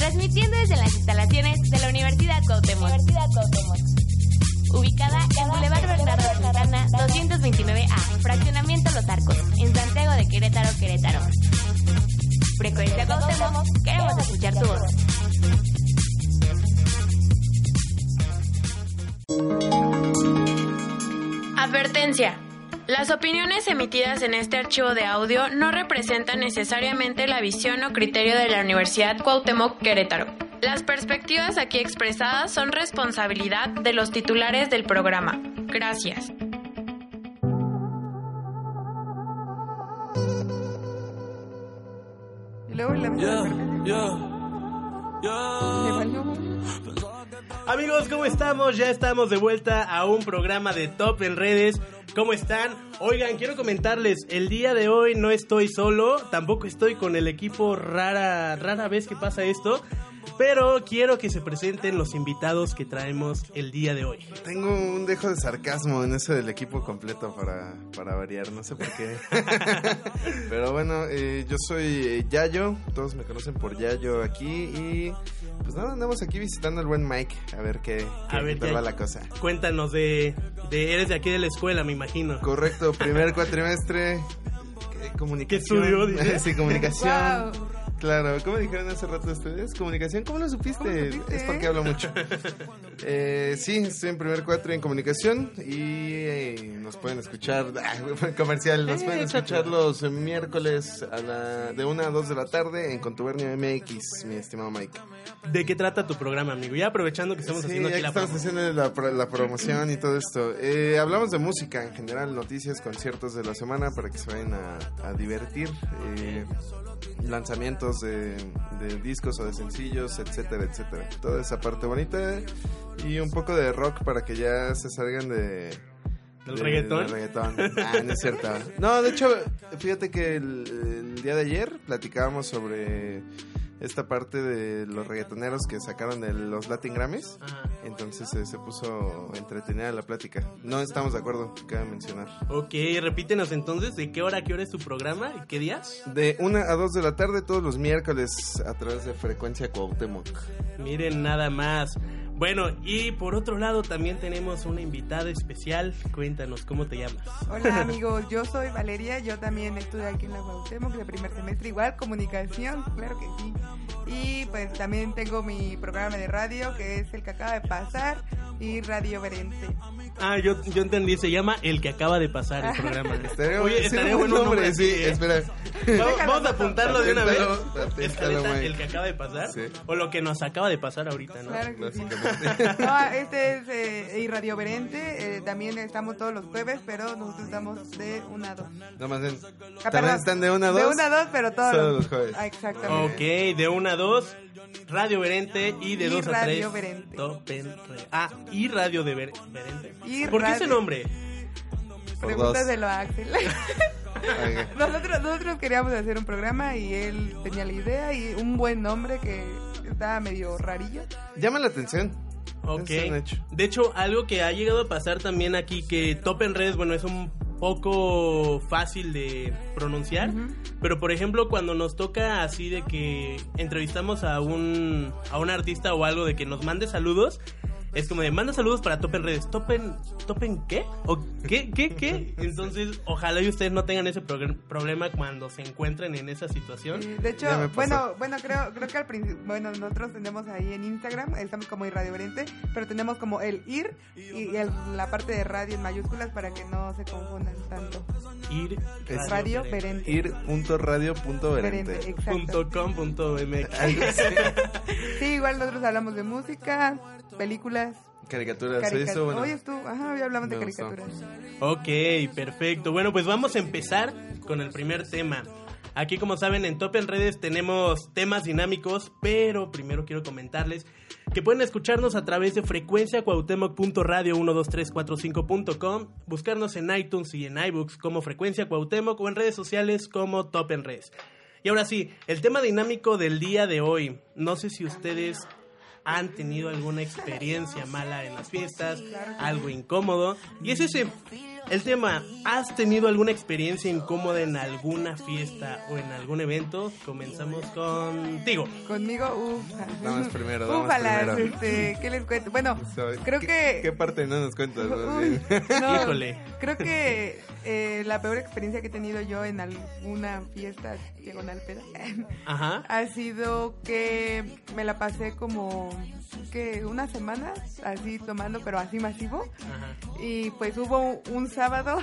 Transmitiendo desde las instalaciones de la Universidad Cuauhtémoc. Universidad Cuauhtémoc. Ubicada en Boulevard Bernardo Santana 229A, Fraccionamiento Los Arcos, en Santiago de Querétaro, Querétaro. Frecuencia Cuauhtémoc, queremos escuchar tu voz. Advertencia. Las opiniones emitidas en este archivo de audio no representan necesariamente la visión o criterio de la Universidad Cuauhtémoc Querétaro. Las perspectivas aquí expresadas son responsabilidad de los titulares del programa. Gracias. Amigos, ¿cómo estamos? Ya estamos de vuelta a un programa de Top en redes. ¿Cómo están? Oigan, quiero comentarles, el día de hoy no estoy solo, tampoco estoy con el equipo rara, rara vez que pasa esto, pero quiero que se presenten los invitados que traemos el día de hoy. Tengo un dejo de sarcasmo en ese del equipo completo para, para variar, no sé por qué. Pero bueno, eh, yo soy Yayo, todos me conocen por Yayo aquí y pues nada, andamos aquí visitando al buen Mike a ver qué, qué A ver, tal va la cosa. Cuéntanos de, de... Eres de aquí de la escuela, me imagino. Correcto, primer cuatrimestre, ¿qué, comunicación. estudió, dice? sí, comunicación. Wow. Claro, ¿cómo dijeron hace rato ustedes? Comunicación, ¿cómo lo supiste? ¿Cómo lo supiste, Es porque eh? hablo mucho. Eh, sí, estoy en primer cuatro en comunicación y eh, nos pueden escuchar, ah, comercial, nos pueden escuchar los miércoles a la, de 1 a 2 de la tarde en Contubernio MX, mi estimado Mike. ¿De qué trata tu programa, amigo? Ya aprovechando que estamos Sí, haciendo aquí la estamos promo. haciendo la, pro- la promoción y todo esto. Eh, hablamos de música en general, noticias, conciertos de la semana para que se vayan a, a divertir. eh, lanzamientos de, de discos o de sencillos, etcétera, etcétera. Toda esa parte bonita y un poco de rock para que ya se salgan de... ¿Del de- reggaetón? del reggaetón. Ah, no es cierto. No, de hecho, fíjate que el, el día de ayer platicábamos sobre esta parte de los reggaetoneros que sacaron de los Latin Grammys. Ajá. Entonces eh, se puso entretenida la plática. No estamos de acuerdo, cabe mencionar. Ok, repítenos entonces de qué hora a qué hora es tu programa y qué días. De 1 a 2 de la tarde todos los miércoles a través de Frecuencia Cuauhtémoc. Miren nada más. Bueno, y por otro lado también tenemos una invitada especial. Cuéntanos, ¿cómo te llamas? Hola amigos, yo soy Valeria, yo también estudio aquí en la Cuauhtémoc de primer semestre, igual comunicación, claro que sí. Y pues también tengo mi programa de radio que es el que acaba de pasar y Radio Verente. Ah, yo, yo entendí, se llama El que acaba de pasar el programa. Estaría, Oye, sí, estaría un bueno un nombre sí, ¿eh? espera. Vamos, vamos a apuntarlo de una vez. Escaleta, el que acaba de pasar. Sí. O lo que nos acaba de pasar ahorita, ¿no? Claro que sí. No, este es eh, y Radio Verente, eh, también estamos todos los jueves, pero nosotros estamos de 1 a 2. No más bien. Ah, También perdón, están de 1 a 2. De 1 a 2, pero todos Solo los jueves. Ah, exactamente. Ok, de 1 a 2, Radio Verente y de Y 2 a 3. Radio Verente. Top en Re- Ah, y Radio de Ver- Verente. Y ¿Por qué ese Radio- nombre? Por Pregúntaselo a Axel. Nosotros, nosotros queríamos hacer un programa y él tenía la idea y un buen nombre que estaba medio rarillo. Llama la atención. Ok. Hecho. De hecho, algo que ha llegado a pasar también aquí, que Top en redes, bueno, es un poco fácil de pronunciar, pero por ejemplo, cuando nos toca así de que entrevistamos a un, a un artista o algo de que nos mande saludos, es como de manda saludos para Top en redes. ¿Top en, top en qué? ¿O qué? ¿Qué? ¿Qué? Entonces, ojalá y ustedes no tengan ese problema cuando se encuentren en esa situación. De hecho, bueno, bueno, creo, creo que al principio, bueno, nosotros tenemos ahí en Instagram, estamos como Radio Verente, pero tenemos como el IR y el- la parte de radio en mayúsculas para que no se confundan tanto. Ir Es Radio Verente. Ir.radio.verente. Verente, exacto. punto com punto MX. Sí, igual nosotros hablamos de música, películas, Caricaturas. caricaturas. Eso, bueno. Hoy es tú, ajá, hoy hablamos de gustó. caricaturas. Ok, perfecto. Bueno, pues vamos a empezar con el primer tema. Aquí, como saben, en Top en Redes tenemos temas dinámicos, pero primero quiero comentarles que pueden escucharnos a través de frecuencia cuauhtémoc.radio 12345.com, buscarnos en iTunes y en iBooks como Frecuencia Cuauhtémoc o en redes sociales como Top en Redes. Y ahora sí, el tema dinámico del día de hoy. No sé si ustedes han tenido alguna experiencia mala en las fiestas, algo incómodo. Y es ese el tema. ¿Has tenido alguna experiencia incómoda en alguna fiesta o en algún evento? Comenzamos contigo. Conmigo, ufa. Damos primero, damos Ufalas, primero. este, ¿qué les cuento? Bueno, creo ¿Qué- que... ¿Qué parte no nos cuentas? no, Híjole. Creo que eh, la peor experiencia que he tenido yo en alguna fiesta diagonal peda Ajá. ha sido que me la pasé como que una semana así tomando, pero así masivo. Ajá. Y pues hubo un sábado,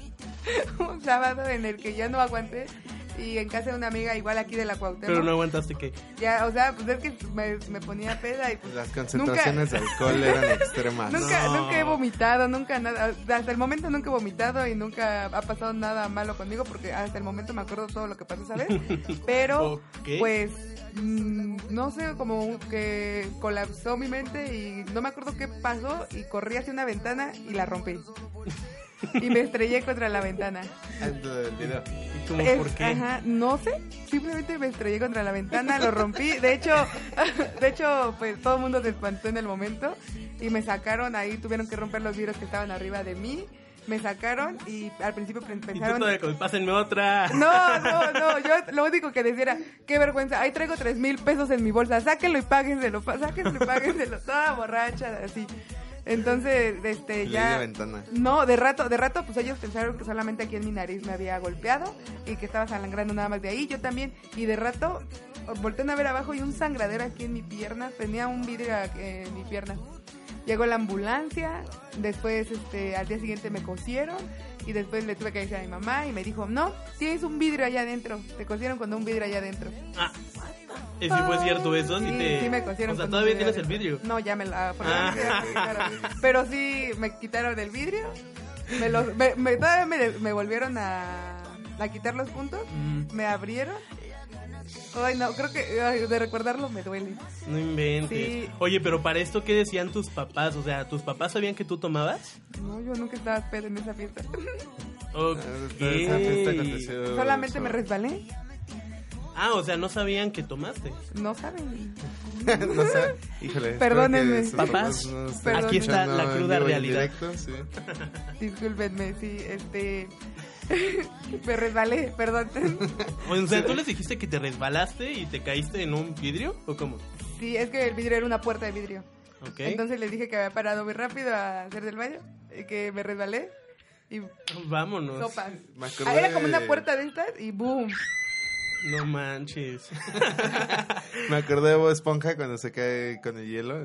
un sábado en el que ya no aguanté. Y en casa de una amiga igual aquí de la Cuauhtémoc. Pero no aguantaste que... Ya, o sea, pues es que me, me ponía peda y pues Las concentraciones de alcohol eran extremas. Nunca, No. nunca he vomitado, nunca nada. Hasta el momento nunca he vomitado y nunca ha pasado nada malo conmigo porque hasta el momento me acuerdo todo lo que pasó, ¿sabes? Pero, Ok. pues, mm, no sé, como que colapsó mi mente y no me acuerdo qué pasó y corrí hacia una ventana y la rompí. Y me estrellé contra la ventana. ¿Y cómo Es- por qué? Ajá, no sé, simplemente me estrellé contra la ventana, lo rompí. De hecho, de hecho, pues todo el mundo se espantó en el momento y me sacaron ahí, tuvieron que romper los vidrios que estaban arriba de mí. Me sacaron y al principio pe- Y tú pensaron... como, pásenme otra. No, no, no, yo lo único que decía era, qué vergüenza, ahí traigo tres mil pesos en mi bolsa, sáquenlo y páguenselo, sáquenlo y páguenselo, toda borracha, así. Entonces, este, ya... ventana. No, de rato, de rato, pues ellos pensaron que solamente aquí en mi nariz me había golpeado y que estaba sangrando nada más de ahí, yo también. Y de rato, volteé a ver abajo y un sangradero aquí en mi pierna, tenía un vidrio en mi pierna. Llegó la ambulancia, después este, al día siguiente me cosieron y después le tuve que decir a mi mamá y me dijo, no, tienes un vidrio allá adentro, te cosieron con un vidrio allá adentro. Ah, ¿y si fue cierto eso? Sí, Sí, te... sí me cosieron O sea, ¿todavía tienes el vidrio? No, ya me la Ah. Pero sí me quitaron el vidrio. Me los, me, me- todavía me, me volvieron a, a quitar los puntos. Mm, Me abrieron. Ay, no, creo que ay, de recordarlo me duele. no inventes. Sí. Oye, pero para esto, ¿qué decían tus papás? O sea, ¿tus papás sabían que tú tomabas? No, yo nunca estaba pedo en esa fiesta. Ok. Ah, Esa fiesta aconteció Solamente me resbalé. Ah, o sea, no sabían que tomaste. No saben. no sé, híjole. Perdónenme. Papás, aquí está la cruda realidad. directo, sí. Discúlpenme, sí, este. me resbalé, perdón. O sea, ¿tú les dijiste que te resbalaste y te caíste en un vidrio? ¿O cómo? sí, es que el vidrio era una puerta de vidrio. Ok. Entonces les dije que había parado muy rápido a hacer del baño, y que me resbalé y Vámonos. sopas. Ah, era como una puerta de estas y boom. No manches. Me acordé de Bob Esponja cuando se cae con el hielo.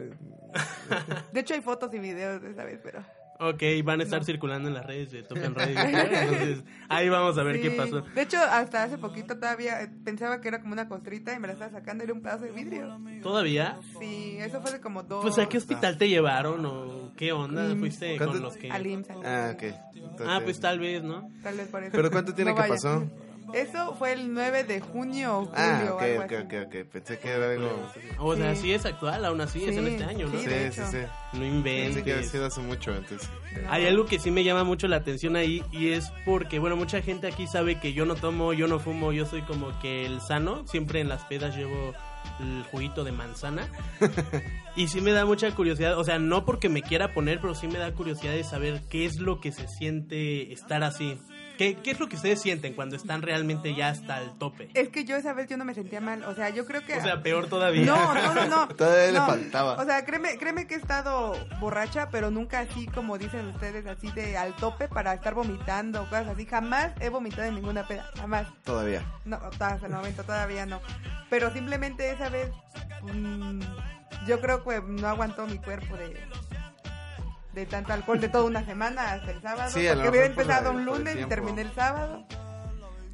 De hecho hay fotos y videos de esa vez, pero... Ok, van a estar circulando en las redes de Top en Radio. Entonces, ahí vamos a ver qué Sí. pasó. De hecho, hasta hace poquito todavía eh, pensaba que era como una costrita y me la estaba sacando, era un pedazo de vidrio. ¿Todavía? Sí, eso fue de como dos... Pues a qué hospital te llevaron o qué onda Mm. fuiste ¿Cuánto- con los que... Al IMSS. Ah, ok. Entonces- Ah, pues tal vez, ¿no? Tal vez por eso. ¿Pero cuánto tiene No que pasó? Eso fue el 9 de junio o julio Ah, ok, algo ok, así. ok, ok. Pensé que era algo... O sea, Sí. sí es actual, aún así es en este año, ¿no? sí. Sí, de sí, hecho. sí. No Pensé que había sido hace mucho antes. Hay algo que sí me llama mucho la atención ahí y es porque, bueno, mucha gente aquí sabe que yo no tomo, yo no fumo, yo soy como que el sano. Siempre en las pedas llevo el juguito de manzana. y sí me da mucha curiosidad, o sea, no porque me quiera poner, pero sí me da curiosidad de saber qué es lo que se siente estar así. ¿Qué, qué es lo que ustedes sienten cuando están realmente ya hasta el tope? Es que yo esa vez yo no me sentía mal, o sea, yo creo que... O sea, peor todavía. No, no, no, no. Todavía le faltaba. O sea, créeme, créeme que he estado borracha, pero nunca así como dicen ustedes, así de al tope para estar vomitando o cosas así. Jamás he vomitado en ninguna peda, jamás. Todavía. No, hasta el momento todavía no. Pero simplemente esa vez, mm, yo creo que no aguantó mi cuerpo de, de tanto alcohol de toda una semana hasta el sábado. Sí, porque había por empezado la- un lunes y terminé el sábado.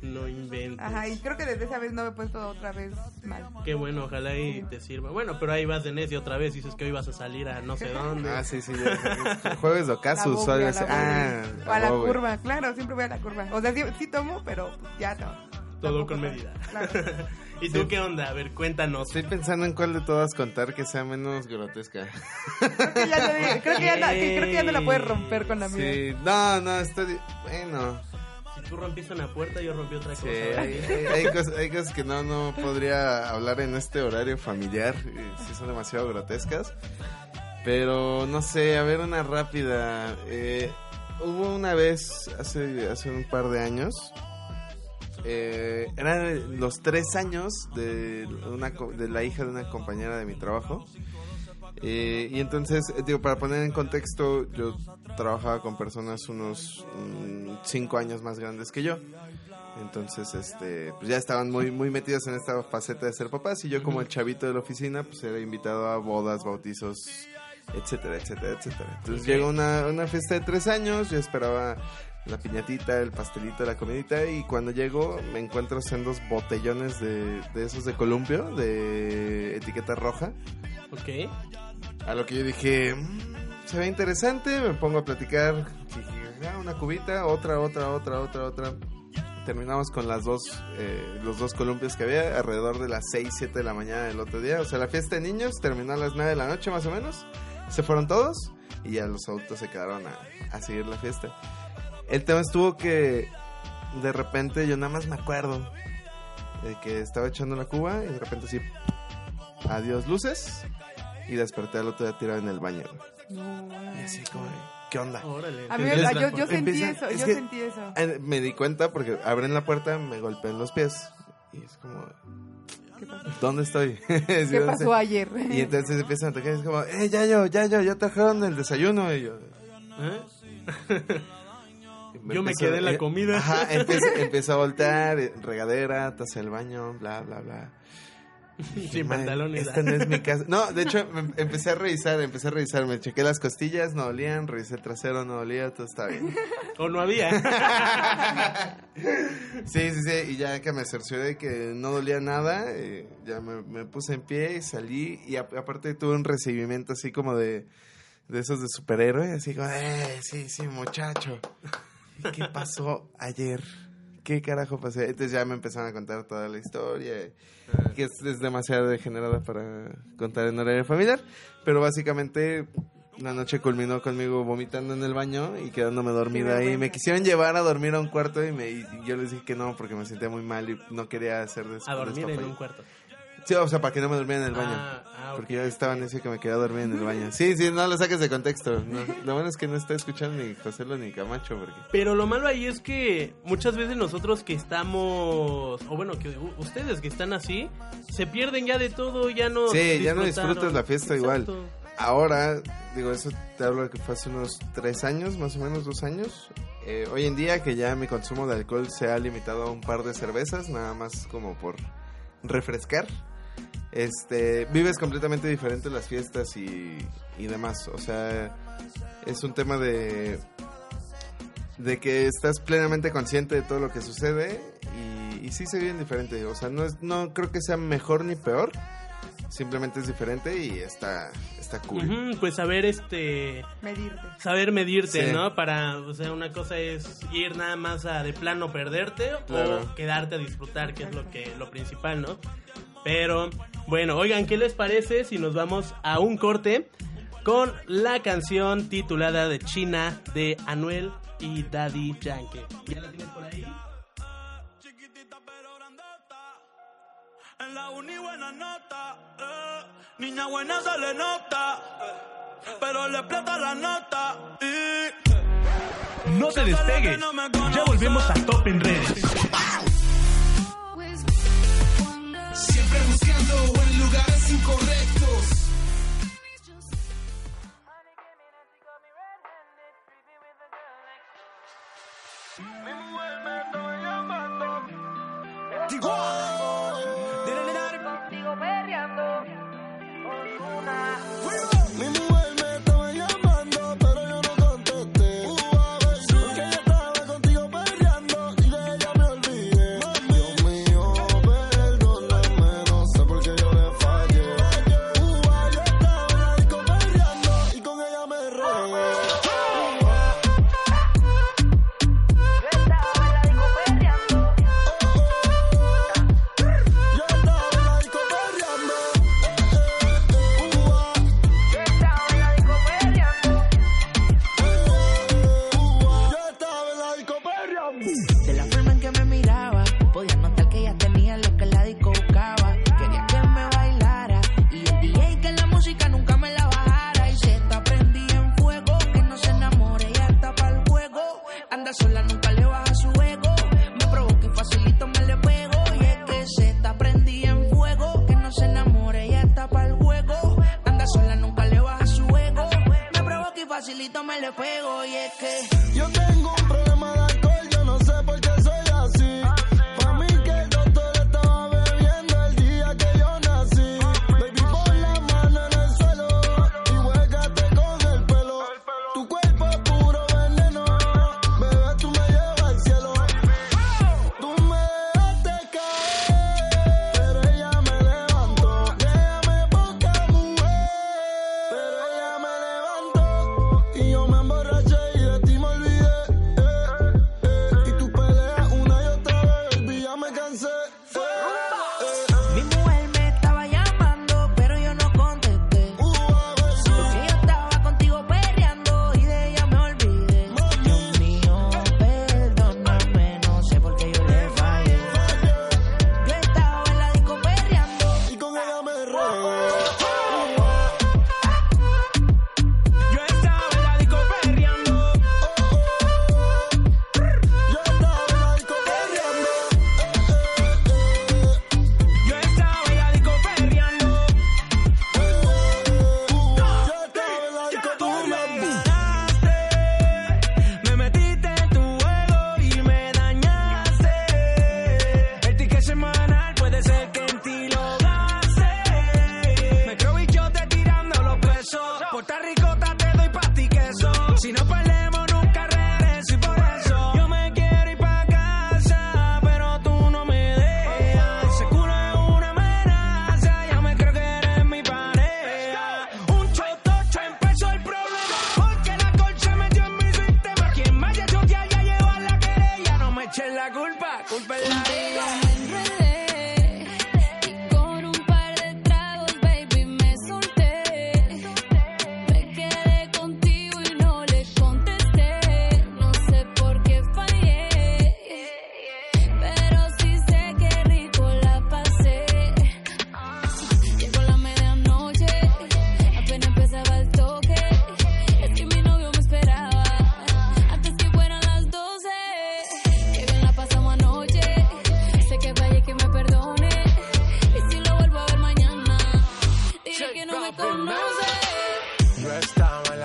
No inventes. Ajá, y creo que desde esa vez no me he puesto otra vez mal. Qué bueno, ojalá y te sirva. Bueno, pero ahí vas de necio otra vez, dices que hoy vas a salir a no sé dónde. Ah, sí, sí. ya. Jueves de La ocaso, la bobia. Ah, o a la bobia. curva, claro, siempre voy a la curva. O sea, sí, sí tomo, pero ya no. Todo con medida. Claro. ¿Y tú qué onda? A ver, cuéntanos. Estoy pensando en cuál de todas contar que sea menos grotesca. Creo que ya, te- creo que ya no- que creo que ya no la puedes romper con la mía. Sí, no, no, estoy... Bueno, Si tú rompiste una puerta, yo rompí otra sí, cosa. hay, ¿verdad? hay- hay cosas, hay cosas que no, no podría hablar en este horario familiar. Sí son demasiado grotescas. Pero, no sé, a ver, una rápida. Eh, hubo una vez, hace, hace un par de años... Eh, eran los tres años de, una, de la hija de una compañera de mi trabajo. Eh, y entonces, eh, digo, para poner en contexto, yo trabajaba con personas unos mm, cinco años más grandes que yo. Entonces, este, pues ya estaban muy, muy metidos en esta faceta de ser papás. Y yo, como el chavito de la oficina, pues era invitado a bodas, bautizos, etcétera, etcétera, etcétera. Entonces llegó una, una fiesta de tres años, yo esperaba la piñatita, el pastelito, la comidita. Y cuando llego, me encuentro sendos botellones de, de esos de columpio, de etiqueta roja. Ok. A lo que yo dije, "Mm, se ve interesante, me pongo a platicar. "Ah, una cubita, otra, otra, otra, otra, otra. Terminamos con las dos, eh, los dos columpios que había alrededor de las 6, 7 de la mañana del otro día. O sea, la fiesta de niños terminó a las 9 de la noche más o menos. Se fueron todos y ya los adultos se quedaron a, a seguir la fiesta. El tema estuvo que de repente yo nada más me acuerdo de que estaba echando la cuba y de repente así, adiós luces y desperté al otro día tirado en el baño. Y así como, ¿qué onda? Órale. A mí, yo, yo sentí empieza- eso, es yo que- sentí eso. Me di cuenta porque abren la puerta, me golpean los pies y es como, ¿Qué pasó? ¿dónde estoy? ¿Qué ¿dónde pasó ayer? Y entonces empiezan a tocar, es como, eh, ya yo, ya yo, ya trajeron el desayuno. Y yo, ¿Eh? Yo me quedé en la comida. Ajá, empiezo a voltear, eh, regadera, taza del baño, bla, bla, bla. Sin pantalones. Esta no es mi casa. No, de hecho, me- empecé a revisar, empecé a revisar. Me chequé las costillas, no dolían. Revisé el trasero, no dolía, todo está bien. O no había. Sí, sí, sí. Y ya que me cercioré de que no dolía nada, eh, ya me, me puse en pie y salí. Y a- aparte tuve un recibimiento así como de, de esos de superhéroe. Así como, eh, sí, sí, muchacho. ¿Y ¿Qué pasó ayer? ¿Qué carajo pasó? Entonces ya me empezaron a contar toda la historia. Que es, es demasiado degenerada para contar en horario familiar. Pero básicamente la noche culminó conmigo vomitando en el baño y quedándome dormida ahí. Me quisieron llevar a dormir a un cuarto y, me, y yo les dije que no porque me sentía muy mal y no quería hacer des- A dormir en un cuarto. Sí, o sea, para que no me durmiera en el baño. Ah, ah, ok. Porque yo estaba necio que me quedaba dormir en el baño. Sí, sí, no lo saques de contexto. No, lo bueno es que no está escuchando ni José ni Camacho. Porque... Pero lo malo ahí es que muchas veces nosotros que estamos, o bueno, que ustedes que están así, se pierden ya de todo, ya no Sí, ya no disfrutas la fiesta igual. Exacto. Ahora, digo, eso te hablo que fue hace unos tres años, más o menos dos años. Eh, hoy en día que ya mi consumo de alcohol se ha limitado a un par de cervezas, nada más como por refrescar. Este, vives completamente diferente las fiestas y, y demás. O sea, es un tema de de que estás plenamente consciente de todo lo que sucede y, y sí se viven diferente. O sea, no es, no creo que sea mejor ni peor. Simplemente es diferente y está, está cool. Pues saber este Medirte. saber medirte, Sí. ¿no? Para, o sea, una cosa es ir nada más a de plano perderte Claro. o quedarte a disfrutar, que es lo que lo principal, ¿no? Pero bueno, oigan, ¿qué les parece si nos vamos a un corte con la canción titulada de China de Anuel y Daddy Yankee? ¿Ya la tienes por ahí? En la uni buena nota, eh. niña buena se le nota, eh. pero le explota la nota y No te despegues, ya volvemos a Top en redes. Siempre buscando en lugares incorrectos.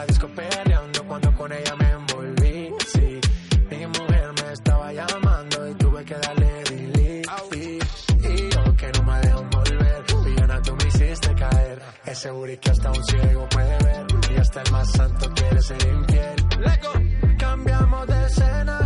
disco peleando cuando con ella me envolví. Sí, mi mujer me estaba llamando y tuve que darle delete. Y yo que no me dejan volver, Villana tú me hiciste caer. Ese booty que hasta un ciego puede ver y hasta el más santo quiere ser infiel. Cambiamos de escena.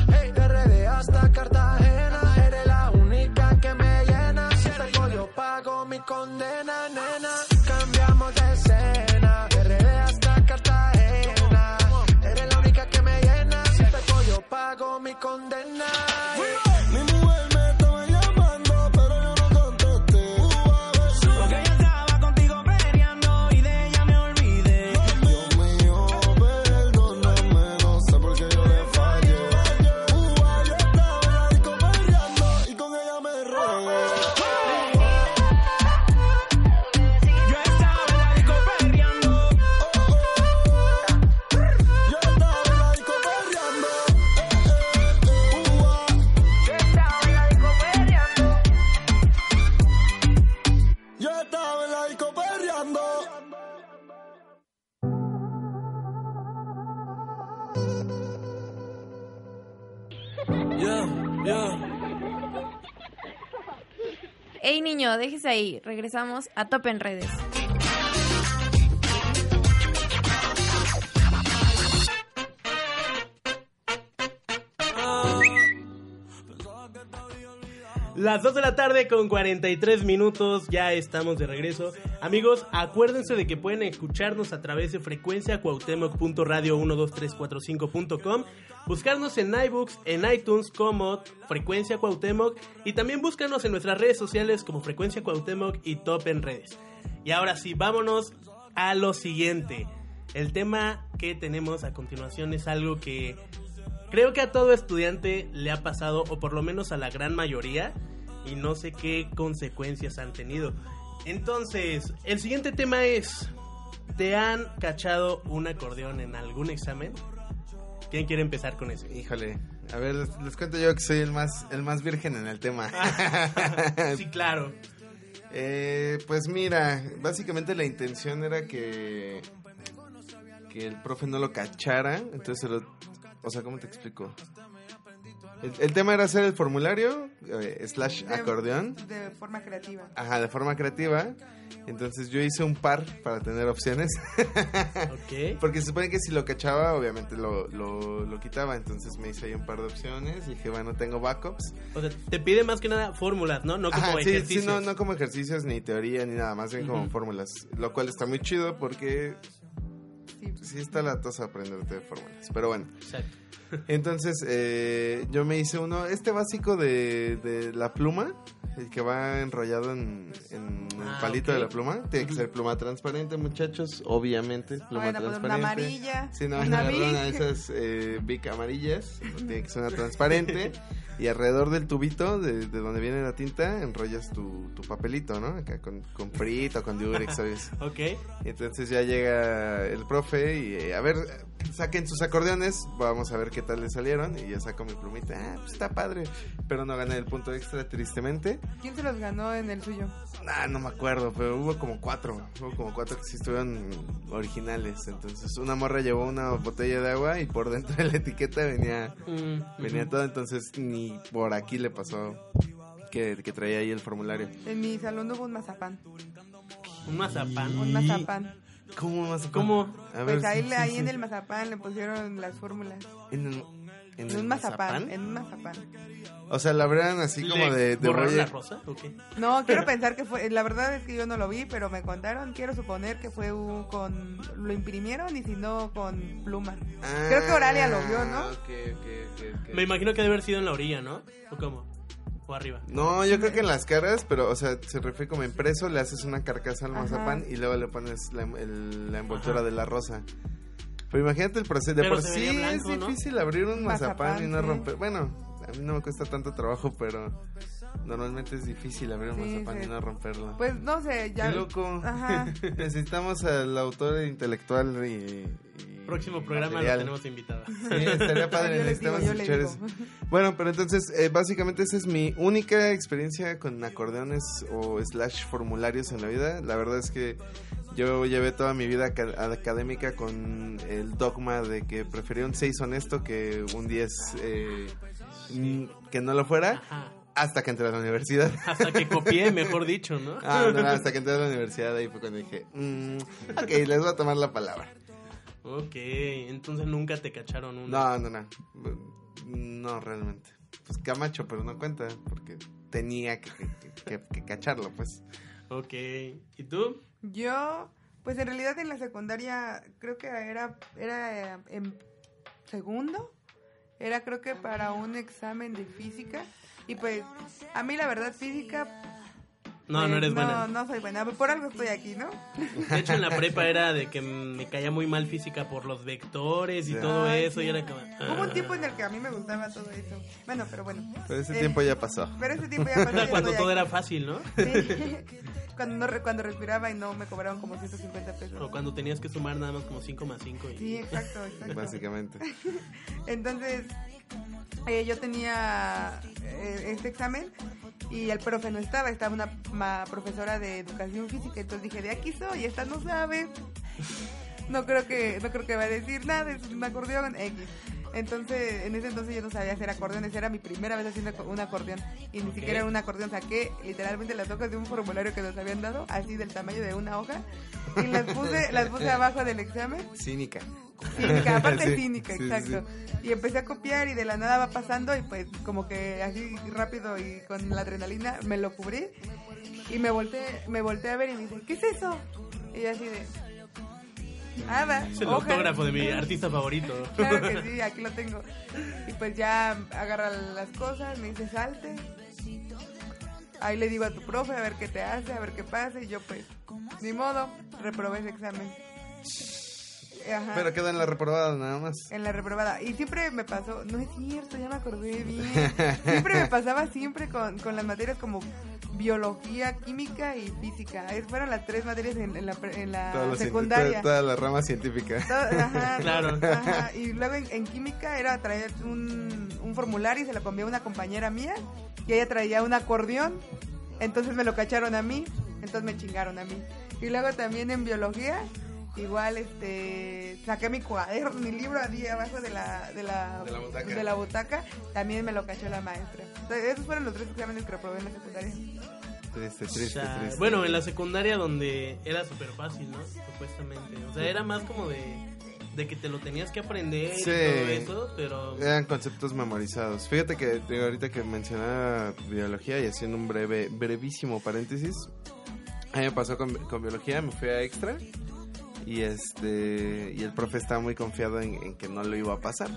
Ey niño, déjese ahí. Regresamos a Top en Redes. Las 2 de la tarde con 43 minutos, ya estamos de regreso. Amigos, acuérdense de que pueden escucharnos a través de frecuencia cuauhtémoc.radio12345.com, buscarnos en iBooks, en iTunes como Frecuencia Cuauhtémoc y también búscanos en nuestras redes sociales como Frecuencia Cuauhtémoc y Top en redes. Y ahora sí, vámonos a lo siguiente. El tema que tenemos a continuación es algo que creo que a todo estudiante le ha pasado, o por lo menos a la gran mayoría, y no sé qué consecuencias han tenido. Entonces, el siguiente tema es, ¿te han cachado un acordeón en algún examen? ¿Quién quiere empezar con eso? Híjole, a ver, les cuento yo que soy el más, el más virgen en el tema. Ah, sí, claro. Eh, pues mira, básicamente la intención era que que el profe no lo cachara, entonces se lo... O sea, ¿cómo te explico? El, el tema era hacer el formulario, eh, slash De- acordeón, De forma creativa. ajá, de forma creativa. Entonces yo hice un par para tener opciones. Ok. Porque se supone que si lo cachaba, obviamente lo, lo, lo quitaba. Entonces me hice ahí un par de opciones. Dije, bueno, tengo backups. O sea, te pide más que nada fórmulas, ¿no? No como Ajá, sí, ejercicios. sí, no, no como ejercicios ni teoría ni nada, más bien como Ujú. fórmulas. Lo cual está muy chido porque Sí. sí está la tosa aprenderte fórmulas. Pero bueno, Exacto. entonces eh, yo me hice uno, este básico de, de la pluma, el que va enrollado en, en el Ah, palito de la pluma. Tiene que ser pluma transparente, muchachos, obviamente. Pluma a poner una transparente. amarilla. Sí, no, una una de esas eh, Bic amarillas. Tiene que ser una transparente. y alrededor del tubito de, de donde viene la tinta, enrollas tu, tu papelito, ¿no? Acá con, con frito, con diurex, ¿sabes? Ok. Y entonces ya llega el profe y eh, a ver, saquen sus acordeones, vamos a ver qué tal le salieron. Y ya saco mi plumita. Ah, pues está padre. Pero no gané el punto extra, tristemente. ¿Quién se los ganó en el suyo? Ah, no me acuerdo, pero hubo como cuatro. Hubo como cuatro que sí estuvieron originales. Entonces, una morra llevó una botella de agua y por dentro de la etiqueta venía, Mm, venía todo. Entonces, ni por aquí le pasó que, que traía ahí el formulario. En mi salón hubo un mazapán. Un mazapán. Un mazapán. ¿Cómo. A Pues ahí, sí, sí, ahí sí. en el mazapán le pusieron las fórmulas. En, el- en En el un mazapán, en un mazapán. O sea, la abrían así como ¿Le de, de borraron la rosa? ¿O qué? No, quiero pensar que fue, la verdad es que yo no lo vi, pero me contaron, quiero suponer que fue un- con, lo imprimieron y si no con pluma. Creo que Oralia lo vio, ¿no? Ah. Me imagino que debe haber sido en la orilla, ¿no? ¿O cómo? ¿O arriba? No, yo creo que en las caras, pero, o sea, se refiere como impreso, le haces una carcasa al Ajá. mazapán y luego le pones la, el- la envoltura Ajá. de la rosa. Pero imagínate el proceso. De Pero por sí es difícil abrir un mazapán, Mazapán, y no sí. romper. Bueno, a mí no me cuesta tanto trabajo, pero normalmente es difícil abrir un Sí, mazapán sí. y no romperlo. Pues no sé, ya. Qué loco. Ajá. Necesitamos al autor intelectual y. y Próximo programa material. lo tenemos invitado. Sí, estaría padre, Yo les digo, necesitamos yo escuchar. Bueno, pero entonces, eh, básicamente esa es mi única experiencia con acordeones o slash formularios en la vida. La verdad es que yo llevé toda mi vida aca- académica con el dogma de que prefería un 6 honesto que un 10 eh, que no lo fuera Ajá. Hasta que entré a la universidad. Hasta que copié, mejor dicho, ¿no? Ah, no, hasta que entré a la universidad ahí fue cuando dije, mm, ok, les voy a tomar la palabra. Ok, entonces nunca te cacharon uno. No, no, no. No, realmente. Pues Camacho, pero no cuenta, porque tenía que, que- que- que cacharlo, pues. Ok, ¿y tú? Yo, pues en realidad en la secundaria creo que era, era eh, en segundo, era creo que para un examen de física y pues a mí la verdad física... No, pues, no eres no, buena. No soy buena, por algo estoy aquí, ¿no? De hecho, en la prepa era de que me caía muy mal física por los vectores y todo Ay, eso. sí. Y era como. Hubo un ah. tiempo en el que a mí me gustaba todo eso. Bueno, pero bueno. Pero ese Eh, tiempo ya pasó. Pero ese tiempo ya pasó. Cuando todo aquí. era fácil, ¿no? Sí. Cuando, no re- cuando respiraba y no me cobraron como 150 pesos. O cuando tenías que sumar nada más como 5 más 5. Y... Sí, exacto, exacto. Básicamente. Entonces, eh, yo tenía eh, este examen y el profe no estaba, estaba una ma- profesora de educación física, entonces dije, de aquí soy, esta no sabe. No creo que no creo que va a decir nada, es un acordeón X. Entonces, en ese entonces yo no sabía hacer acordeones, era mi primera vez haciendo un acordeón y ni siquiera era un acordeón, saqué literalmente las hojas de un formulario que nos habían dado, así del tamaño de una hoja y las puse las puse abajo del examen Cínica. cínica, aparte Sí, cínica, sí, exacto. Y empecé a copiar y de la nada va pasando y pues como que así rápido y con la adrenalina me lo cubrí y me volteé, me volteé a ver y me dice, ¿qué es eso? Y yo así de... Ah, va, Es el hojas". autógrafo de mi artista favorito. Claro que sí, aquí lo tengo. Y pues ya agarra las cosas, me dice salte. Ahí le digo a tu profe a ver qué te hace, a ver qué pasa. Y yo pues, ni modo, reprobé ese examen. Ajá. Pero queda en la reprobada nada más. En la reprobada. Y siempre me pasó, no es cierto, ya me acordé bien. Siempre me pasaba siempre con, con las materias como biología, química y física. Es, fueron las tres materias en, en la, pre- en la Toda secundaria. toda, toda la rama científica. Ajá, Claro. ajá. Y luego en, en química era traer un, un formulario y se lo cambió a una compañera mía y ella traía un acordeón. Entonces me lo cacharon a mí, entonces me chingaron a mí. Y luego también en biología Igual, este, saqué mi cuaderno, mi libro ahí abajo de la, de la, De la butaca. de la butaca. También me lo cachó la maestra. Entonces, esos fueron los tres exámenes que reprobé en la secundaria. Triste, triste, O sea, triste. Bueno, en la secundaria donde era súper fácil, ¿no? Supuestamente. O sea, era más como de, de que te lo tenías que aprender Sí. y todo eso, pero... Eran conceptos memorizados. Fíjate que ahorita que mencionaba biología y haciendo un breve, brevísimo paréntesis, a mí me pasó con, con biología, me fui a extra y este y el profe estaba muy confiado en, en que no lo iba a pasar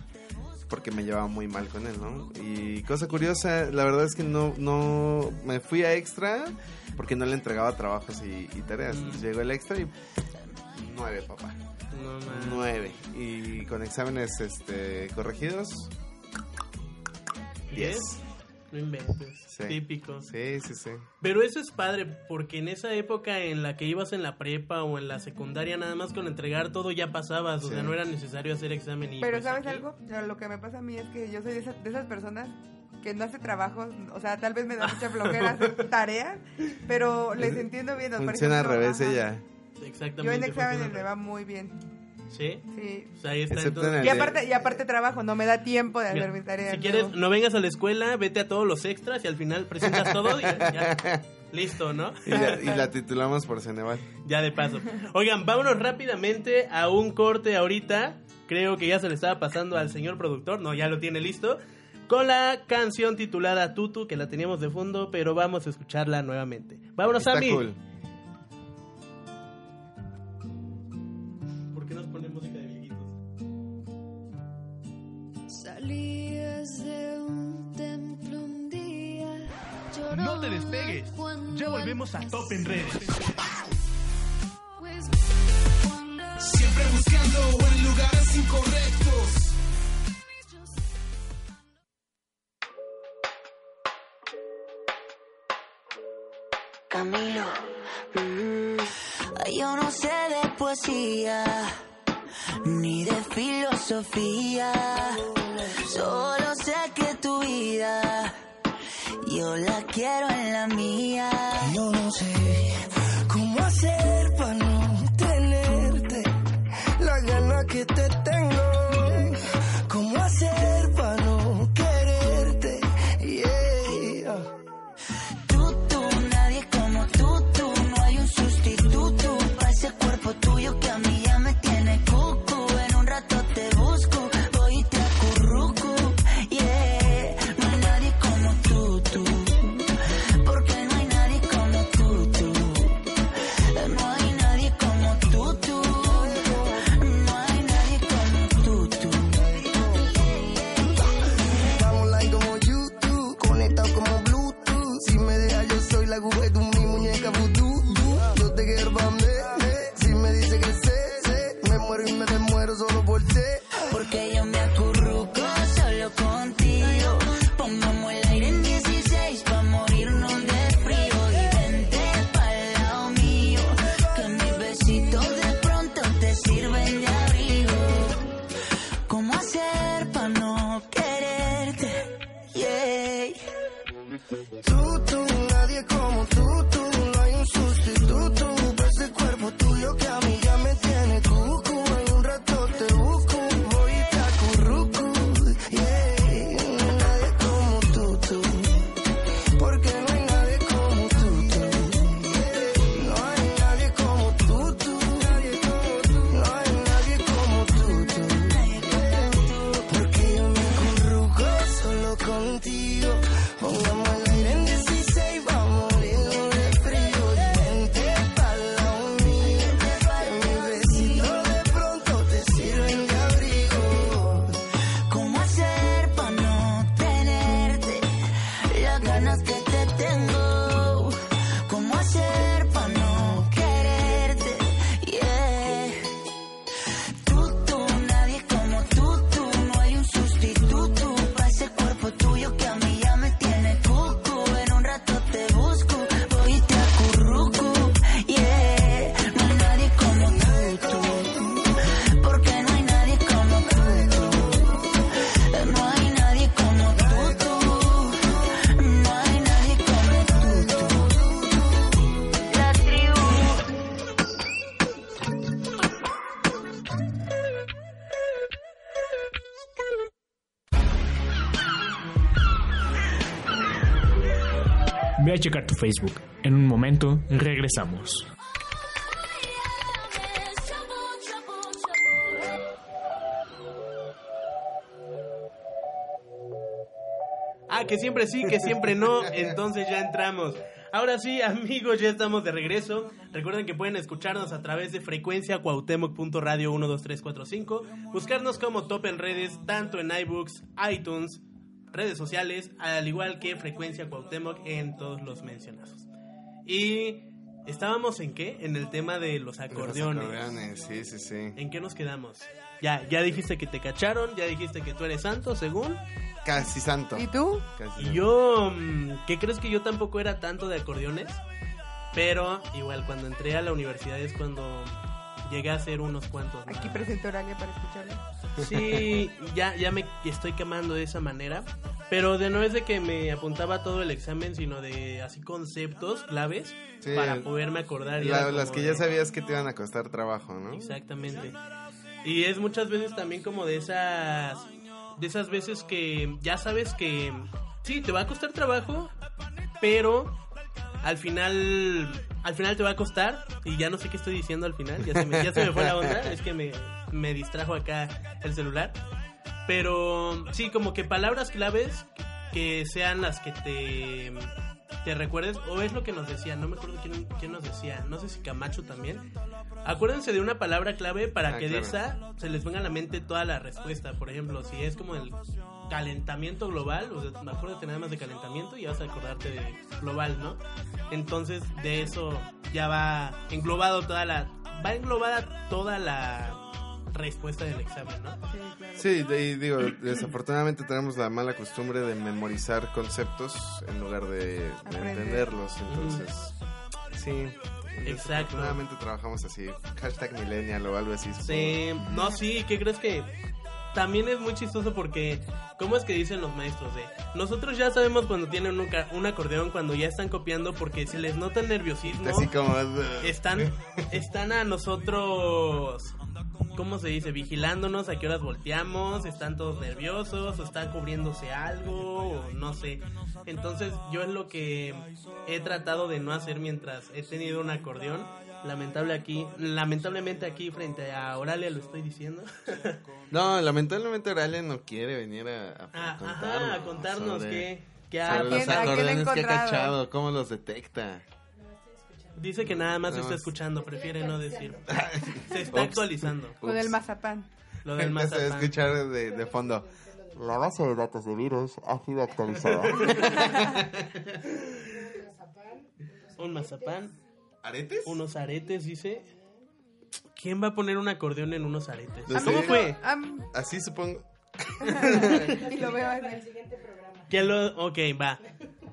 porque me llevaba muy mal con él, ¿no? Y cosa curiosa, la verdad es que no, no me fui a extra porque no le entregaba trabajos y, y tareas. Entonces llegó el extra y nueve, papá. No. 9 y con exámenes este corregidos ¿Diez? 10. No inventes. Sí. Típico. Sí, sí, sí. Pero eso es padre, porque en esa época en la que ibas en la prepa o en la secundaria, nada más con entregar todo ya pasabas, o Sí. sea, no era necesario hacer examen y... Pero pues, ¿sabes aquí- algo? Lo- Lo que me pasa a mí es que yo soy de esas, de esas personas que no hace trabajos, o sea, tal vez me da mucha flojera hacer tareas, pero les entiendo bien. Funciona al revés ajá. ella. Exactamente. Yo en exámenes me va muy bien, ¿Sí? sí. O sea, ahí está. Excepto entonces- en Y aparte, y aparte trabajo, no me da tiempo de Mira, hacer mis tareas. si quieres, no vengas a la escuela, vete a todos los extras y al final presentas todo y ya. Listo, ¿no? Y la, y la titulamos por Ceneval. Ya de paso. Oigan, vámonos rápidamente a un corte ahorita. Creo que ya se le estaba pasando al señor productor. No, ya lo tiene listo. Con la canción titulada Tutu, que la teníamos de fondo, pero vamos a escucharla nuevamente. Vámonos Está a mí. cool. No te despegues. Ya volvemos a Top en Redes. Siempre buscando en lugares incorrectos. Camilo, mm, yo no sé de poesía ni de filosofía, solo sé que tu vida yo la quiero en la mía. Yo no sé como tú. Ve a checar tu Facebook. En un momento regresamos. Ah, que siempre sí, que siempre no. Entonces ya entramos. Ahora sí, amigos, ya estamos de regreso. Recuerden que pueden escucharnos a través de frecuencia cuauhtémoc.radio 12345. Buscarnos como top en redes, tanto en iBooks, iTunes, redes sociales, al igual que frecuencia Cuauhtémoc en todos los mencionados. Y estábamos en qué? En el tema de los acordeones. Los acordeones, sí, sí, sí. ¿En qué nos quedamos? Ya, ya dijiste que te cacharon, ya dijiste que tú eres santo, según. Casi santo. ¿Y tú? Casi Y santo. yo, mm, ¿qué crees que yo tampoco era tanto de acordeones? Pero igual cuando entré a la universidad es cuando llegué a hacer unos cuantos. Aquí presento Oralia para escucharlo. Sí, ya, ya me estoy quemando de esa manera. Pero de no es de que me apuntaba todo el examen, sino de así conceptos claves Sí. para poderme acordar. y La- las que ya sabías que te iban a costar trabajo, ¿no? Exactamente. Y es muchas veces también como de esas de esas veces que ya sabes que sí te va a costar trabajo, pero al final al final te va a costar y ya no sé qué estoy diciendo al final, ya se me, ya se me fue la onda, es que me, me distrajo acá el celular. Pero sí, como que palabras claves que sean las que te te recuerdes, o es lo que nos decía, no me acuerdo quién, quién nos decía, no sé si Camacho también. Acuérdense de una palabra clave para Ah, que de esa se les venga a la mente toda la respuesta. Por ejemplo, si es como el calentamiento global, o sea, acuérdate nada más de calentamiento y ya vas a acordarte de global, ¿no? Entonces, de eso ya va englobado toda la va englobada toda la respuesta del examen, ¿no? Sí, claro. Sí, de- y digo, desafortunadamente tenemos la mala costumbre de memorizar conceptos en lugar de, de entenderlos. Entonces, sí. Exacto. Desafortunadamente trabajamos así. Hashtag millennial o algo así. Sí, no, sí, ¿qué crees que? También es muy chistoso porque, ¿cómo es que dicen los maestros? De, nosotros ya sabemos cuando tienen un, un acordeón, cuando ya están copiando, porque se les nota el nerviosismo. Así como... Están, están a nosotros, ¿cómo se dice? Vigilándonos a qué horas volteamos, están todos nerviosos, o están cubriéndose algo, o no sé. Entonces, yo es lo que he tratado de no hacer mientras he tenido un acordeón. Lamentable aquí, lamentablemente aquí frente a Oralia lo estoy diciendo. No, lamentablemente Oralia no quiere venir a, a Ah, contarnos. ajá, a contarnos sobre- qué, qué sobre ha los ha acordeones que ha cachado, cómo los detecta. Dice que nada más Nada está más. escuchando, prefiere no decir. Se está Ups. actualizando. Lo del mazapán. Lo del Ya se va a mazapán. escuchar de, de fondo. La base de datos de virus ha sido actualizada. Un mazapán. ¿Aretes? Unos aretes, dice. ¿Quién va a poner un acordeón en unos aretes? No sé. ¿Cómo fue? Am- Así supongo. y lo veo así. ¿Quién lo.? Ok, va.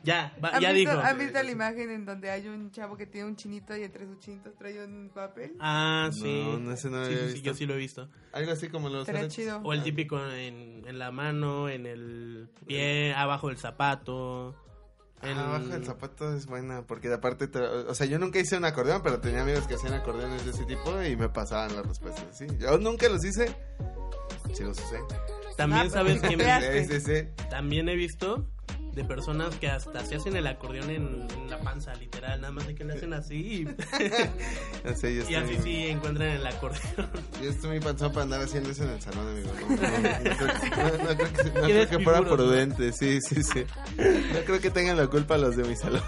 Ya, va, ¿Han ya visto, dijo. ¿Han visto la imagen en donde hay un chavo que tiene un chinito y entre sus chinitos trae un papel? Ah, sí. No, no, ese no lo sí, había sí, sí, visto. yo sí lo he visto. Algo así como los Estaría aretes. chido. O el típico en, en la mano, en el pie, abajo del zapato. En... Ah, abajo del zapato es buena, porque aparte, te- o sea, yo nunca hice un acordeón, pero tenía amigos que hacían acordeones de ese tipo y me pasaban las respuestas, sí. Yo nunca los hice, sí los usé. También Ah, sabes que me... Sí, sí, sí. También he visto de personas que hasta se hacen el acordeón en, en la panza, literal. Nada más de que le hacen así yo y, y así estoy, sí encuentran el acordeón. yo estoy muy panzón para andar haciendo eso en el salón, amigo. No, no, no, no creo que, no, no creo que, no Qué creo que fuera prudente, sí, sí, sí. No creo que tengan la culpa los de mi salón.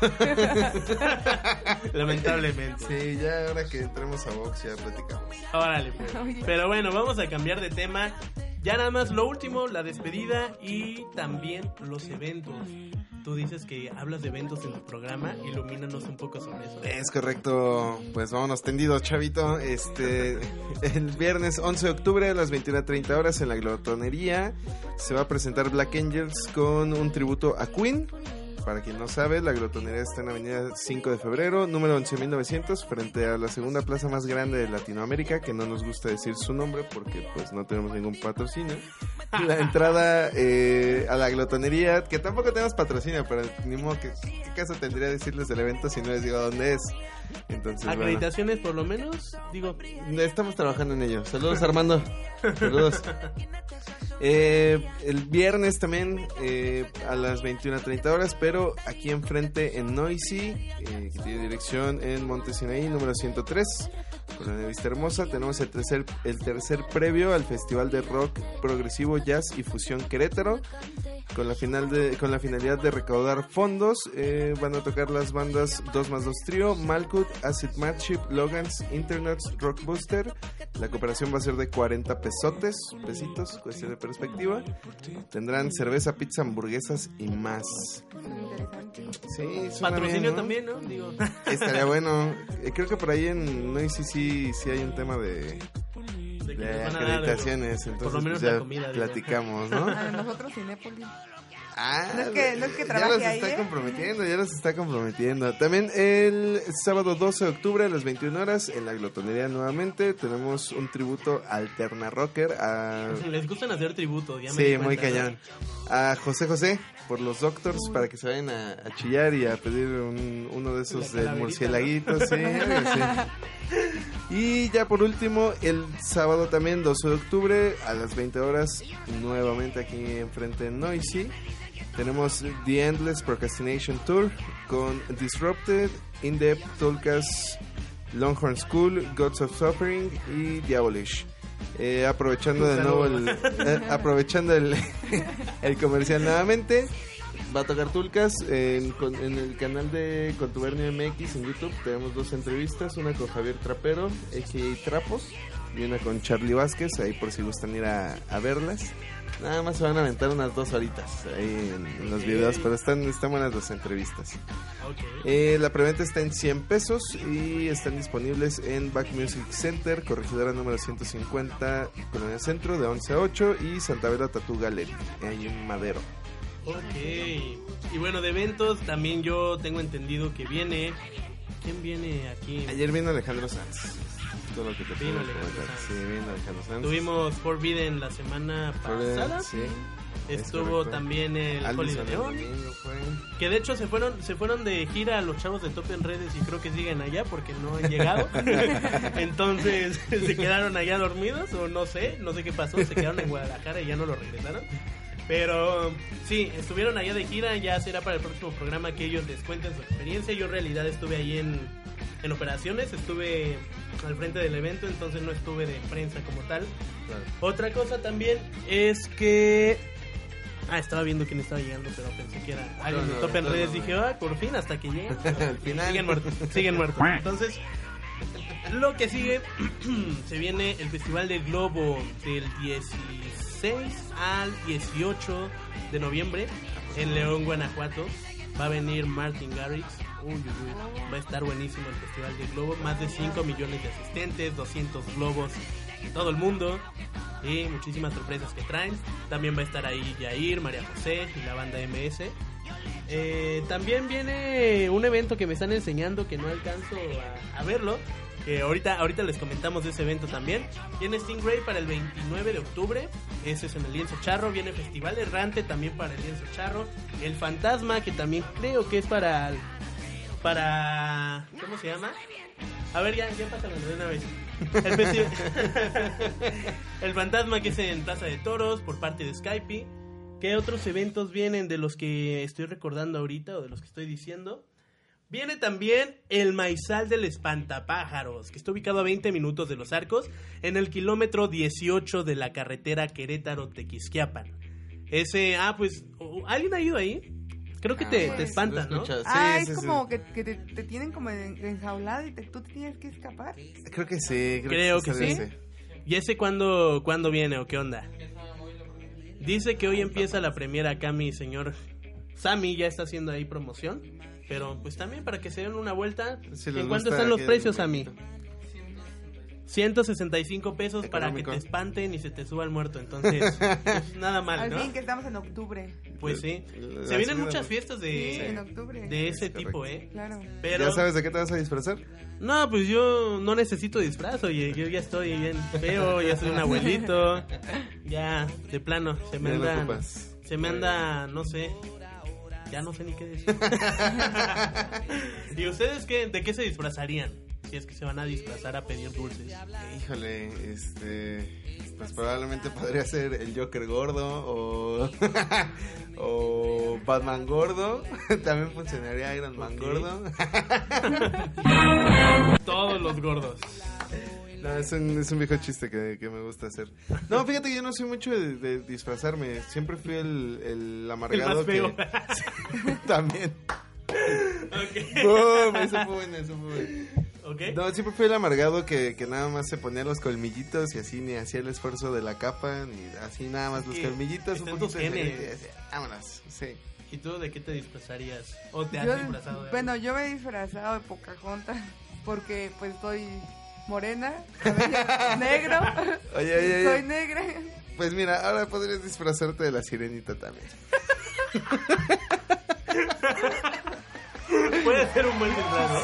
Lamentablemente. Sí, ya ahora que entremos a box ya platicamos. Órale, pues. Pero bueno, vamos a cambiar de tema. Ya nada más lo último, la despedida y también los eventos. Tú dices que hablas de eventos en tu programa, ilumínanos un poco sobre eso. Es correcto, pues vámonos tendidos, chavito. Este, el viernes 11 de octubre a las 21.30 horas en la glotonería se va a presentar Black Angels con un tributo a Queen. Para quien no sabe, la glotonería está en Avenida 5 de Febrero, número 11.900, frente a la segunda plaza más grande de Latinoamérica, que no nos gusta decir su nombre porque pues no tenemos ningún patrocinio. La entrada eh, a la glotonería, que tampoco tenemos patrocinio, pero ni modo que qué caso tendría decirles del evento si no les digo dónde es. Entonces, bueno, Acreditaciones por lo menos, digo, estamos trabajando en ello. Saludos Armando. Saludos. Eh, el viernes también eh, a las 21.30 horas, pero aquí enfrente en Noisy, eh, que tiene dirección en Monte Sinaí, número 103, Colonia Vista Hermosa. Tenemos el tercer, el tercer previo al Festival de Rock Progresivo, Jazz y Fusión Querétaro. Con la, final de, con la finalidad de recaudar fondos, eh, van a tocar las bandas 2 más 2 Trio, Malkut, Acid Matchip, Logans, Internets, Rockbuster. La cooperación va a ser de 40 pesotes, pesitos, cuestión de perspectiva. Tendrán cerveza, pizza, hamburguesas y más. Sí, suena Patrocinio bien, ¿no? también, ¿no? Digo. Estaría bueno. Eh, creo que por ahí en Noisy sí, sí hay un tema de, De de acreditaciones. por lo Entonces menos pues, la ya comida, platicamos, ¿no? A nosotros Cinépolis. Ah, No es que, no es que ya trabaje los ahí, está ¿eh? comprometiendo, ya los está comprometiendo. También el sábado 12 de octubre a las 21 horas en la glotonería nuevamente tenemos un tributo alterna rocker a... Les gustan hacer tributo, ya me Sí, muy cuenta, ¿no? cañón. A José José por los Doctors para que se vayan a, a chillar y a pedir un- uno de esos del murcielaguito, sí, algo así. Y ya por último, el sábado también, 12 de octubre, a las 20 horas, nuevamente aquí enfrente en Noisy. Tenemos The Endless Procrastination Tour con Disrupted, In Depth, Tolkas, Longhorn School, Gods of Suffering y Diabolish. Eh, aprovechando de nuevo el, eh, aprovechando el, el comercial nuevamente, va a tocar Tulcas en, con- en el canal de Contubernio MX en YouTube. Tenemos dos entrevistas, una con Javier Trapero, a.k.a. Trapos, y una con Charlie Vázquez, ahí por si gustan ir a, a verlas. Nada más se van a aventar unas dos horitas ahí en, en los videos, pero están, están buenas las entrevistas. Eh, la preventa está en 100 pesos y están disponibles en Back Music Center, corregidora número 150, Colonia Centro, de 11 a 8 y Santa Vera Tattoo Gallery, ahí en Madero. Ok. Y bueno, de eventos también yo tengo entendido que viene. ¿Quién viene aquí? Ayer vino Alejandro Sanz. Todo lo que te Vino puedo Alejandro comentar. Sanz. Sí, vino Alejandro Sanz. Tuvimos Forbidden la semana Forbidden, pasada. sí, Estuvo también el León. Que de hecho se fueron, se fueron de gira los chavos de Top en redes y creo que siguen allá porque no han llegado. Entonces se quedaron allá dormidos o no sé, no sé qué pasó, se quedaron en Guadalajara y ya no lo regresaron. Pero sí, estuvieron allá de gira, ya será para el próximo programa que ellos les cuenten su experiencia. Yo en realidad estuve ahí en, en operaciones, estuve al frente del evento, entonces no estuve de prensa como tal. Otra cosa también es que... Ah, estaba viendo quién estaba llegando, pero pensé que era alguien No, de no, Top en no, redes. Dije, ah, por fin, hasta que llegan. Al final. Siguen muertos, siguen muertos. Entonces, lo que sigue, se viene el Festival del Globo del 16 al 18 de noviembre en León, Guanajuato. Va a venir Martin Garrix. Uy, uy, uy. Va a estar buenísimo el Festival del Globo. Más de 5 millones de asistentes, 200 globos en todo el mundo. Y muchísimas sorpresas que traen. También va a estar ahí Yair, María José y la banda MS. Eh, también viene un evento que me están enseñando que no alcanzo a, a verlo. Que ahorita, ahorita les comentamos de ese evento también. Viene Stingray para el 29 de octubre. Ese es en el Lienzo Charro. Viene Festival Errante también para el Lienzo Charro. El Fantasma, que también creo que es para. Para. ¿Cómo se llama? A ver, ya, ya pásalo de una vez. El, el Fantasma, que es en Plaza de Toros por parte de Skype. ¿Qué otros eventos vienen de los que estoy recordando ahorita o de los que estoy diciendo? Viene también el Maizal del Espantapájaros, que está ubicado a 20 minutos de los arcos, en el kilómetro 18 de la carretera Querétaro-Tequisquiapan. Ese, ah, pues, ¿alguien ha ido ahí? Creo que Ah, te, pues, te espanta, lo he ¿no? ah, es sí, sí. como que, que te, te tienen como en- enjaulado y te- tú te tienes que escapar. Creo que sí. Creo que es algo sí. ¿Y ese cuándo, cuándo viene o qué onda? Dice que hoy empieza la premiera acá mi señor Sammy, ya está haciendo ahí promoción. Pero pues también para que se den una vuelta. Si ¿En cuánto están los precios, Sammy? 165 pesos para que Económico. te espanten y se te suba el muerto. Entonces, pues, nada mal, Al ¿no? fin que estamos en octubre. Pues sí. La Se vienen muchas no- fiestas Sí, de, en octubre. de ese Es tipo, ¿eh? Claro. Pero, ¿Ya sabes de qué te vas a disfrazar? no, pues yo no necesito disfraz, oye, yo ya estoy bien feo, ya soy un abuelito, ya, de plano, se me Ya anda, se me anda, no sé, ya no sé ni qué decir. ¿Y ustedes qué, de qué se disfrazarían? si es que se van a disfrazar a pedir dulces? Híjole, este. Pues probablemente podría ser el Joker gordo o. o Batman gordo. También funcionaría Iron Man gordo. Todos los gordos. No, es un, es un viejo chiste que, que me gusta hacer. No, fíjate que yo no soy mucho de, de disfrazarme. Siempre fui el, el amargado El más feo. que. También. Boom, eso fue bueno, eso fue bueno. ¿Ok? No, siempre fui el amargado que, que nada más se ponía los colmillitos y así ni hacía el esfuerzo de la capa, ni así nada más los colmillitos, un poquito de así, Vámonos, sí. ¿Y tú de qué te disfrazarías? ¿O te has Yo- disfrazado de bueno, yo me he disfrazado de Pocahontas porque pues soy morena, cabello negro, Oye, oye, oye. soy negra. Pues mira, ahora podrías disfrazarte de la sirenita también. Puede ser un buen disfraz.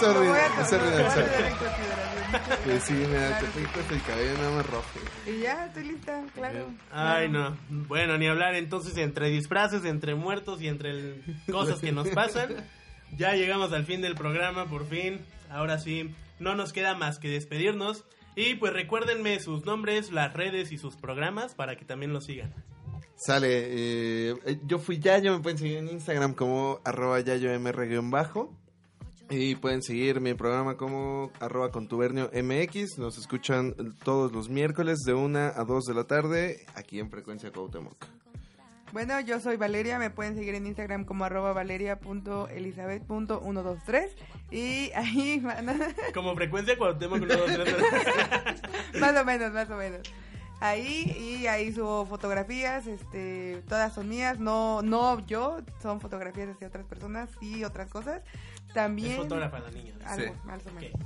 Pues sí, mira, te pintas el cabello nada más rojo. Y ya, estoy lista, claro. Ay, no. Bueno, ni hablar entonces entre disfraces, entre muertos y entre el- cosas que nos pasan. Ya llegamos al fin del programa, por fin. Ahora sí, no nos queda más que despedirnos. Y pues recuérdenme sus nombres, las redes y sus programas para que también los sigan. Sale, eh, yo fui Yayo, me pueden seguir en Instagram como arroba yayomr-bajo. Y pueden seguir mi programa como arroba MX. Nos escuchan todos los miércoles de 1 a 2 de la tarde aquí en Frecuencia Cuauhtémoc. Bueno, yo soy Valeria, me pueden seguir en Instagram como arroba valeria.elizabeth.123 y ahí van a- Como frecuencia uno, dos, tres, más o menos, más o menos. Ahí y ahí subo fotografías, este, todas son mías, no no yo, son fotografías de otras personas y otras cosas. También Es fotógrafa la niña. algo, Sí. más o menos.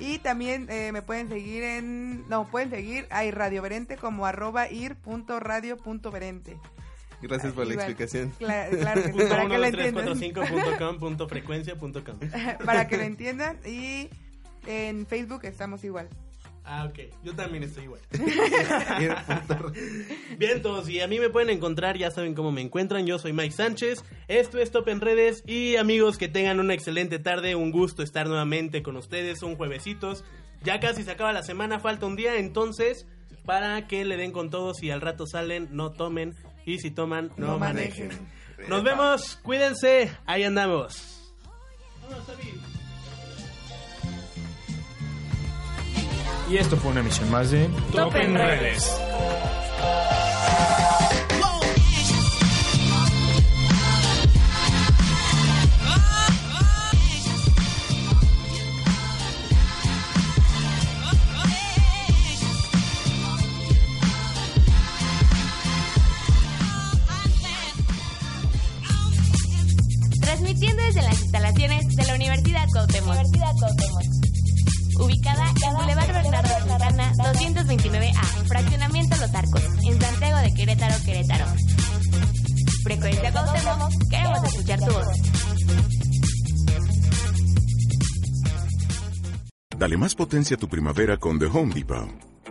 Y también eh, me pueden seguir en, no, pueden seguir a Radio Verente como arroba ir.radio.verente. Gracias por la explicación. Cla- claro que sí, Punto para que lo entiendan. para que lo entiendan y en Facebook estamos igual. Ah, ok. Yo también estoy igual. Bien, todos, y a mí me pueden encontrar, ya saben cómo me encuentran. Yo soy Mike Sánchez. Esto es Top en Redes. Y amigos, que tengan una excelente tarde. Un gusto estar nuevamente con ustedes. Un juevesitos. Ya casi se acaba la semana, falta un día. Entonces, para que le den con todos y al rato salen, no tomen. Y si toman, no, No manejen. manejen. Nos vemos, cuídense. Ahí andamos. Y esto fue una emisión más de Top en Redes. Universidad Cuauhtémoc. Ubicada en Boulevard Bernardo Santana 229A, Fraccionamiento Los Arcos, en Santiago de Querétaro, Querétaro. Frecuencia Cuauhtémoc, queremos escuchar tu voz. Dale más potencia a tu primavera con The Home Depot.